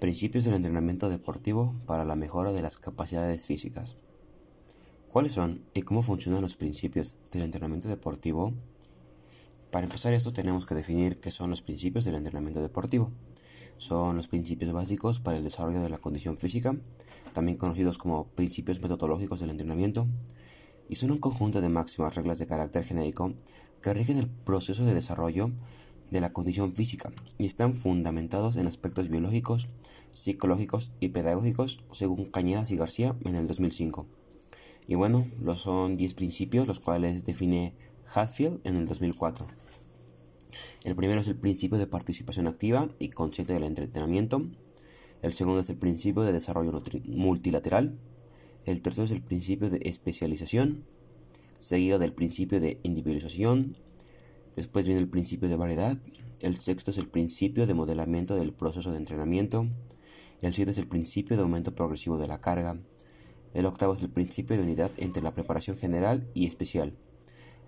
Principios del entrenamiento deportivo para la mejora de las capacidades físicas. ¿Cuáles son y cómo funcionan los principios del entrenamiento deportivo? Para empezar esto tenemos que definir qué son los principios del entrenamiento deportivo. Son los principios básicos para el desarrollo de la condición física, también conocidos como principios metodológicos del entrenamiento, y son un conjunto de máximas reglas de carácter genérico que rigen el proceso de desarrollo de la condición física y están fundamentados en aspectos biológicos, psicológicos y pedagógicos según Cañadas y García en el 2005. Y bueno, los son 10 principios los cuales define Hatfield en el 2004. El primero es el principio de participación activa y consciente del entrenamiento. El segundo es el principio de desarrollo multilateral. El tercero es el principio de especialización, seguido del principio de individualización, Después viene el principio de variedad. El sexto es el principio de modelamiento del proceso de entrenamiento. El siete es el principio de aumento progresivo de la carga. El octavo es el principio de unidad entre la preparación general y especial.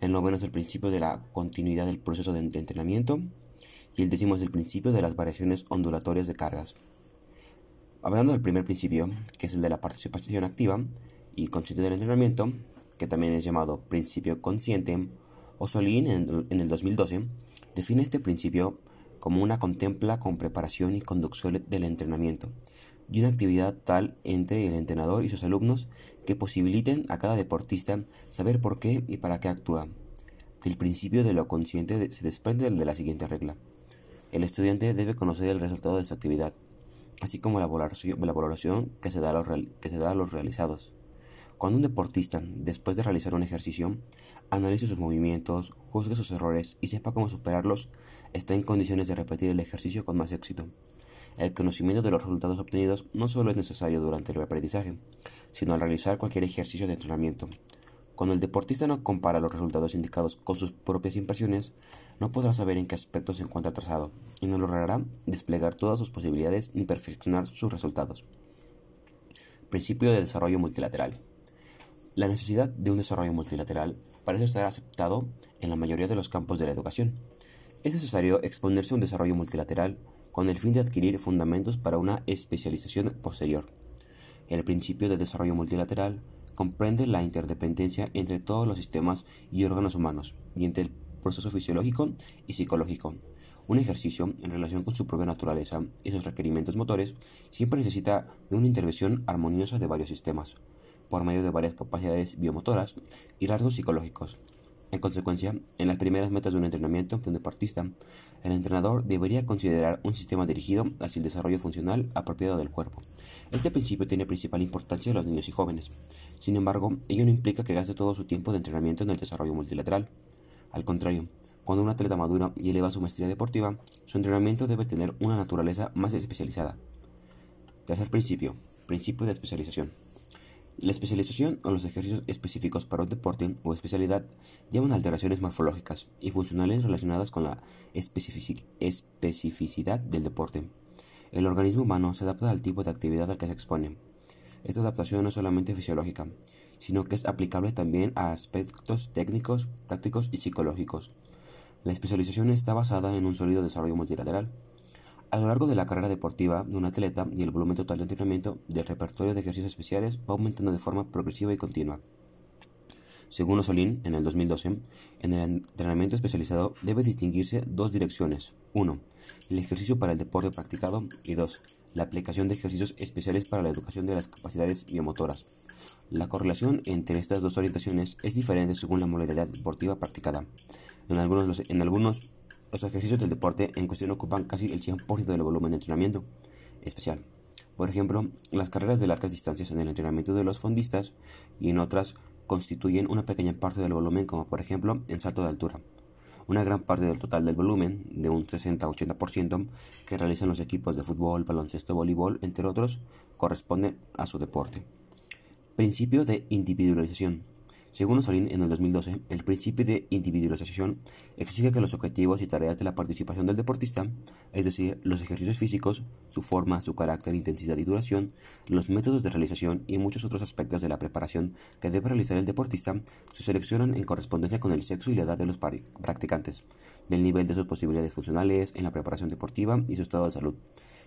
El noveno es el principio de la continuidad del proceso de entrenamiento. Y el décimo es el principio de las variaciones ondulatorias de cargas. Hablando del primer principio, que es el de la participación activa y consciente del entrenamiento, que también es llamado principio consciente Osolín en, el 2012 define este principio como una contempla con preparación y conducción del entrenamiento y una actividad tal entre el entrenador y sus alumnos que posibiliten a cada deportista saber por qué y para qué actúa. Del principio de lo consciente se desprende de la siguiente regla. El estudiante debe conocer el resultado de su actividad, así como la valoración, que se da a los realizados. Cuando un deportista, después de realizar un ejercicio, analice sus movimientos, juzgue sus errores y sepa cómo superarlos, está en condiciones de repetir el ejercicio con más éxito. El conocimiento de los resultados obtenidos no solo es necesario durante el aprendizaje, sino al realizar cualquier ejercicio de entrenamiento. Cuando el deportista no compara los resultados indicados con sus propias impresiones, no podrá saber en qué aspecto se encuentra atrasado y no logrará desplegar todas sus posibilidades ni perfeccionar sus resultados. Principio de desarrollo multilateral. La necesidad de un desarrollo multilateral parece estar aceptado en la mayoría de los campos de la educación. Es necesario exponerse a un desarrollo multilateral con el fin de adquirir fundamentos para una especialización posterior. El principio de desarrollo multilateral comprende la interdependencia entre todos los sistemas y órganos humanos y entre el proceso fisiológico y psicológico. Un ejercicio, en relación con su propia naturaleza y sus requerimientos motores, siempre necesita de una intervención armoniosa de varios sistemas, por medio de varias capacidades biomotoras y rasgos psicológicos. En consecuencia, en las primeras metas de un entrenamiento de un deportista, el entrenador debería considerar un sistema dirigido hacia el desarrollo funcional apropiado del cuerpo. Este principio tiene principal importancia en los niños y jóvenes. Sin embargo, ello no implica que gaste todo su tiempo de entrenamiento en el desarrollo multilateral. Al contrario, cuando un atleta madura y eleva su maestría deportiva, su entrenamiento debe tener una naturaleza más especializada. Tercer principio, principio de especialización. La especialización o los ejercicios específicos para un deporte o especialidad llevan alteraciones morfológicas y funcionales relacionadas con la especificidad del deporte. El organismo humano se adapta al tipo de actividad al que se expone. Esta adaptación no es solamente fisiológica, sino que es aplicable también a aspectos técnicos, tácticos y psicológicos. La especialización está basada en un sólido desarrollo multilateral a lo largo de la carrera deportiva de un atleta y el volumen total de entrenamiento del repertorio de ejercicios especiales va aumentando de forma progresiva y continua. Según Osolín, en el 2012, en el entrenamiento especializado debe distinguirse dos direcciones. 1. El ejercicio para el deporte practicado y 2. La aplicación de ejercicios especiales para la educación de las capacidades biomotoras. La correlación entre estas dos orientaciones es diferente según la modalidad deportiva practicada. En algunos, en algunos los ejercicios del deporte en cuestión ocupan casi el 100% del volumen de entrenamiento especial. Por ejemplo, las carreras de largas distancias en el entrenamiento de los fondistas y en otras constituyen una pequeña parte del volumen, como por ejemplo en salto de altura. Una gran parte del total del volumen, de un 60-80%, que realizan los equipos de fútbol, baloncesto, voleibol, entre otros, corresponde a su deporte. Principio de individualización. Según Osolín, en el 2012, el principio de individualización exige que los objetivos y tareas de la participación del deportista, es decir, los ejercicios físicos, su forma, su carácter, intensidad y duración, los métodos de realización y muchos otros aspectos de la preparación que debe realizar el deportista, se seleccionan en correspondencia con el sexo y la edad de los practicantes, del nivel de sus posibilidades funcionales en la preparación deportiva y su estado de salud.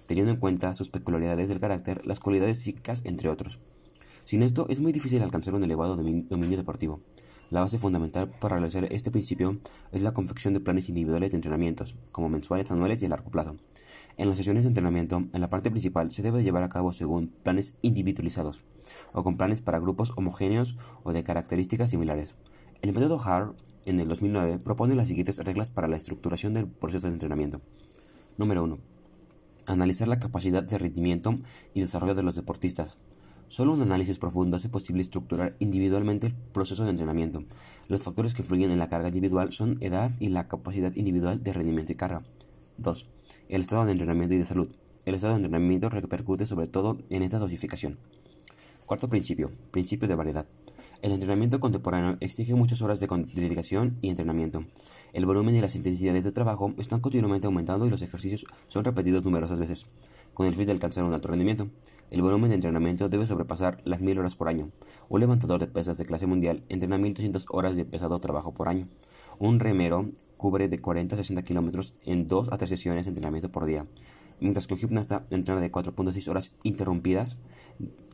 teniendo en cuenta sus peculiaridades del carácter, las cualidades psíquicas, entre otros. Sin esto, es muy difícil alcanzar un elevado dominio deportivo. La base fundamental para realizar este principio es la confección de planes individuales de entrenamientos, como mensuales, anuales y a largo plazo. En las sesiones de entrenamiento, en la parte principal se debe llevar a cabo según planes individualizados, o con planes para grupos homogéneos o de características similares. El método HAR, en el 2009, propone las siguientes reglas para la estructuración del proceso de entrenamiento. Número 1. Analizar la capacidad de rendimiento y desarrollo de los deportistas. Solo un análisis profundo hace posible estructurar individualmente el proceso de entrenamiento. Los factores que influyen en la carga individual son edad y la capacidad individual de rendimiento y carga. 2. El estado de entrenamiento y de salud. El estado de entrenamiento repercute sobre todo en esta dosificación. Cuarto principio. Principio de variedad. El entrenamiento contemporáneo exige muchas horas de dedicación y entrenamiento. El volumen y las intensidades de trabajo están continuamente aumentando y los ejercicios son repetidos numerosas veces, con el fin de alcanzar un alto rendimiento. El volumen de entrenamiento debe sobrepasar las 1000 horas por año. Un levantador de pesas de clase mundial entrena 1200 horas de pesado trabajo por año. Un remero cubre de 40 a 60 kilómetros en 2 a 3 sesiones de entrenamiento por día mientras que un gimnasta entrena de 4.6 horas interrumpidas,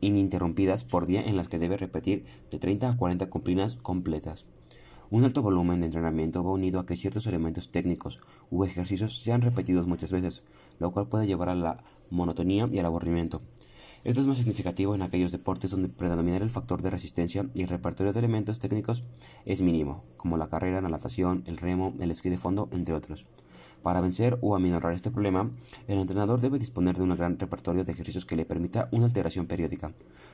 ininterrumpidas por día en las que debe repetir de 30 a 40 cumplinas completas. Un alto volumen de entrenamiento va unido a que ciertos elementos técnicos u ejercicios sean repetidos muchas veces, lo cual puede llevar a la monotonía y al aburrimiento. Esto es más significativo en aquellos deportes donde predominar el factor de resistencia y el repertorio de elementos técnicos es mínimo, como la carrera, la natación, el remo, el esquí de fondo, entre otros. Para vencer o aminorar este problema, el entrenador debe disponer de un gran repertorio de ejercicios que le permita una alteración periódica.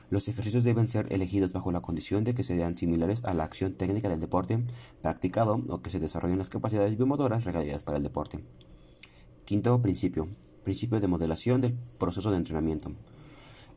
Los ejercicios deben ser elegidos bajo la condición de que sean similares a la acción técnica del deporte practicado o que se desarrollen las capacidades biomotoras requeridas para el deporte. Quinto principio. Principio de modelación del proceso de entrenamiento.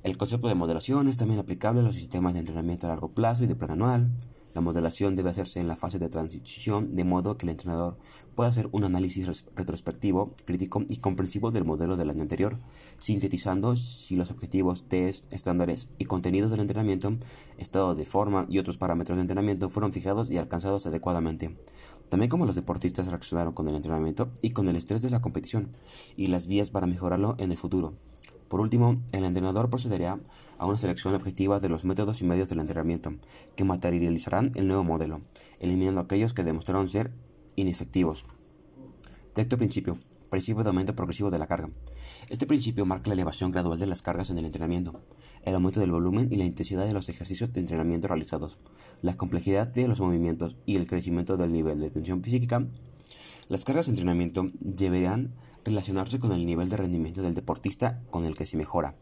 El concepto de modelación es también aplicable a los sistemas de entrenamiento a largo plazo y de plan anual. La modelación debe hacerse en la fase de transición de modo que el entrenador pueda hacer un análisis retrospectivo, crítico y comprensivo del modelo del año anterior, sintetizando si los objetivos, test, estándares y contenidos del entrenamiento, estado de forma y otros parámetros de entrenamiento fueron fijados y alcanzados adecuadamente. También cómo los deportistas reaccionaron con el entrenamiento y con el estrés de la competición, y las vías para mejorarlo en el futuro. Por último, el entrenador procederá a una selección objetiva de los métodos y medios del entrenamiento, que materializarán el nuevo modelo, eliminando aquellos que demostraron ser inefectivos. Texto principio. Principio de aumento progresivo de la carga. Este principio marca la elevación gradual de las cargas en el entrenamiento, el aumento del volumen y la intensidad de los ejercicios de entrenamiento realizados, la complejidad de los movimientos y el crecimiento del nivel de tensión física. Las cargas de entrenamiento deberán relacionarse con el nivel de rendimiento del deportista con el que se mejora.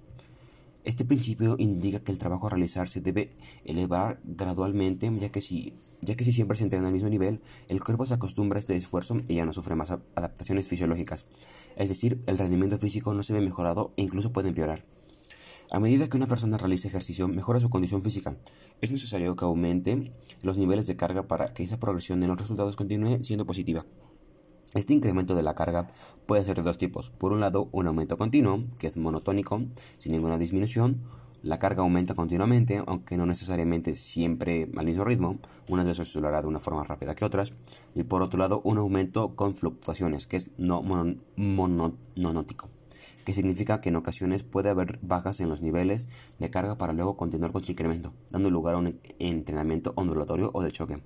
Este principio indica que el trabajo a realizar se debe elevar gradualmente, ya que si, ya que si siempre se entrena al mismo nivel, el cuerpo se acostumbra a este esfuerzo y ya no sufre más adaptaciones fisiológicas. Es decir, el rendimiento físico no se ve mejorado e incluso puede empeorar. A medida que una persona realiza ejercicio, mejora su condición física. Es necesario que aumente los niveles de carga para que esa progresión en los resultados continúe siendo positiva. Este incremento de la carga puede ser de dos tipos. Por un lado, un aumento continuo, que es monotónico, sin ninguna disminución. La carga aumenta continuamente, aunque no necesariamente siempre al mismo ritmo. Unas veces se lo de una forma rápida que otras. Y por otro lado, un aumento con fluctuaciones, que es no mononótico, que significa que en ocasiones puede haber bajas en los niveles de carga para luego continuar con su incremento, dando lugar a un entrenamiento ondulatorio o de choque.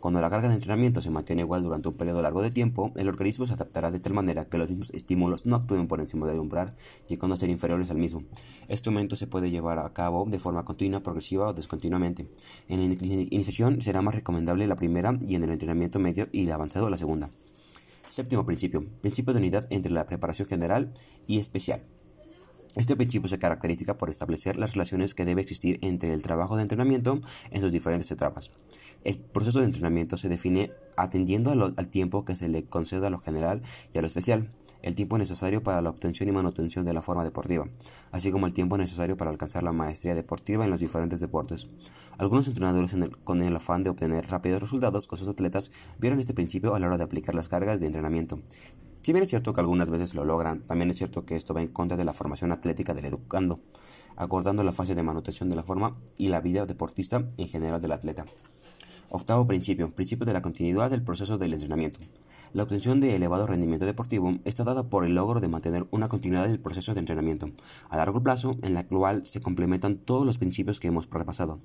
Cuando la carga de entrenamiento se mantiene igual durante un periodo largo de tiempo, el organismo se adaptará de tal manera que los mismos estímulos no actúen por encima del umbral, llegando a ser inferiores al mismo. Este aumento se puede llevar a cabo de forma continua, progresiva o descontinuamente. En la iniciación será más recomendable la primera y en el entrenamiento medio y el avanzado la segunda. Séptimo principio. Principio de unidad entre la preparación general y especial. Este principio se caracteriza por establecer las relaciones que debe existir entre el trabajo de entrenamiento en sus diferentes etapas. El proceso de entrenamiento se define atendiendo al tiempo que se le concede a lo general y a lo especial, el tiempo necesario para la obtención y manutención de la forma deportiva, así como el tiempo necesario para alcanzar la maestría deportiva en los diferentes deportes. Algunos entrenadores, con el afán de obtener rápidos resultados con sus atletas, vieron este principio a la hora de aplicar las cargas de entrenamiento. Si bien es cierto que algunas veces lo logran, también es cierto que esto va en contra de la formación atlética del educando, acordando la fase de manutención de la forma y la vida deportista en general del atleta. Octavo principio, principio de la continuidad del proceso del entrenamiento. La obtención de elevado rendimiento deportivo está dada por el logro de mantener una continuidad del proceso de entrenamiento a largo plazo en la cual se complementan todos los principios que hemos repasado.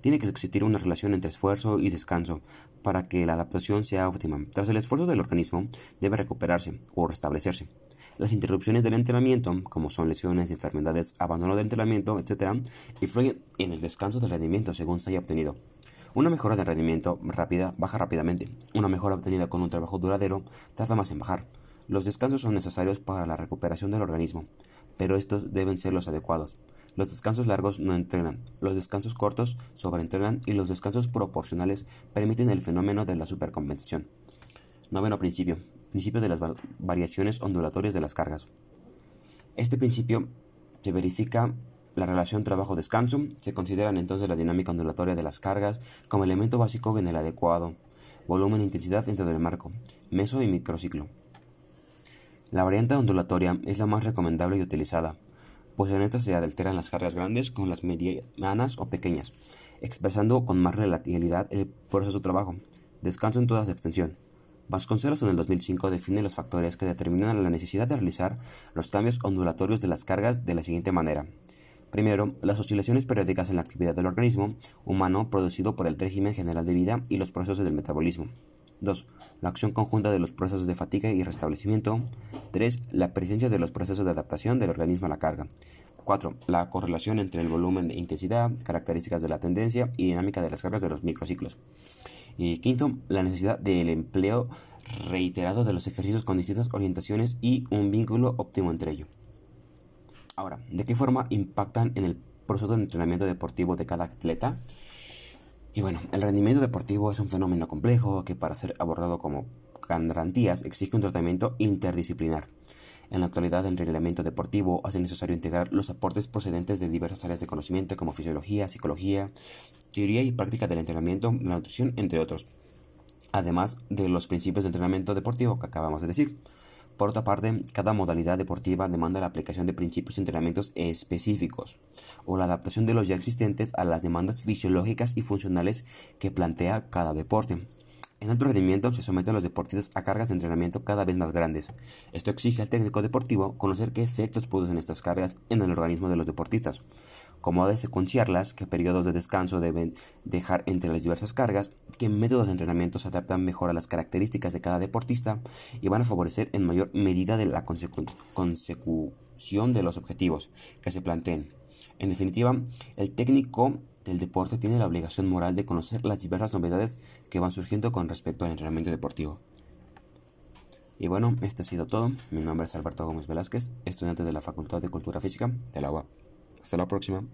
Tiene que existir una relación entre esfuerzo y descanso para que la adaptación sea óptima. Tras el esfuerzo del organismo debe recuperarse o restablecerse. Las interrupciones del entrenamiento, como son lesiones, enfermedades, abandono del entrenamiento, etc., influyen en el descanso del rendimiento según se haya obtenido. Una mejora de rendimiento rápida baja rápidamente. Una mejora obtenida con un trabajo duradero tarda más en bajar. Los descansos son necesarios para la recuperación del organismo, pero estos deben ser los adecuados. Los descansos largos no entrenan, los descansos cortos sobreentrenan y los descansos proporcionales permiten el fenómeno de la supercompensación. Noveno principio principio de las variaciones ondulatorias de las cargas. Este principio se verifica la relación trabajo-descanso, se consideran entonces la dinámica ondulatoria de las cargas como elemento básico en el adecuado volumen e intensidad dentro del marco, meso y microciclo. La variante ondulatoria es la más recomendable y utilizada, pues en esta se alteran las cargas grandes con las medianas o pequeñas, expresando con más relatividad el proceso de trabajo, descanso en toda su extensión. Vasconcelos en el 2005 define los factores que determinan la necesidad de realizar los cambios ondulatorios de las cargas de la siguiente manera. Primero, las oscilaciones periódicas en la actividad del organismo humano producido por el régimen general de vida y los procesos del metabolismo. 2. La acción conjunta de los procesos de fatiga y restablecimiento. 3. La presencia de los procesos de adaptación del organismo a la carga. 4. La correlación entre el volumen de intensidad, características de la tendencia y dinámica de las cargas de los microciclos. Y quinto, la necesidad del empleo reiterado de los ejercicios con distintas orientaciones y un vínculo óptimo entre ellos. Ahora, ¿de qué forma impactan en el proceso de entrenamiento deportivo de cada atleta? Y bueno, el rendimiento deportivo es un fenómeno complejo que para ser abordado como garantías exige un tratamiento interdisciplinar. En la actualidad, el entrenamiento deportivo hace necesario integrar los aportes procedentes de diversas áreas de conocimiento como fisiología, psicología, teoría y práctica del entrenamiento, la nutrición, entre otros, además de los principios de entrenamiento deportivo que acabamos de decir. Por otra parte, cada modalidad deportiva demanda la aplicación de principios y entrenamientos específicos o la adaptación de los ya existentes a las demandas fisiológicas y funcionales que plantea cada deporte. En alto rendimiento se someten a los deportistas a cargas de entrenamiento cada vez más grandes. Esto exige al técnico deportivo conocer qué efectos producen estas cargas en el organismo de los deportistas, cómo ha de secuenciarlas, qué periodos de descanso deben dejar entre las diversas cargas, qué métodos de entrenamiento se adaptan mejor a las características de cada deportista y van a favorecer en mayor medida de la consecución de los objetivos que se planteen. En definitiva, el técnico del deporte tiene la obligación moral de conocer las diversas novedades que van surgiendo con respecto al entrenamiento deportivo. Y bueno, esto ha sido todo. Mi nombre es Alberto Gómez Velázquez, estudiante de la Facultad de Cultura Física de la UAP. Hasta la próxima.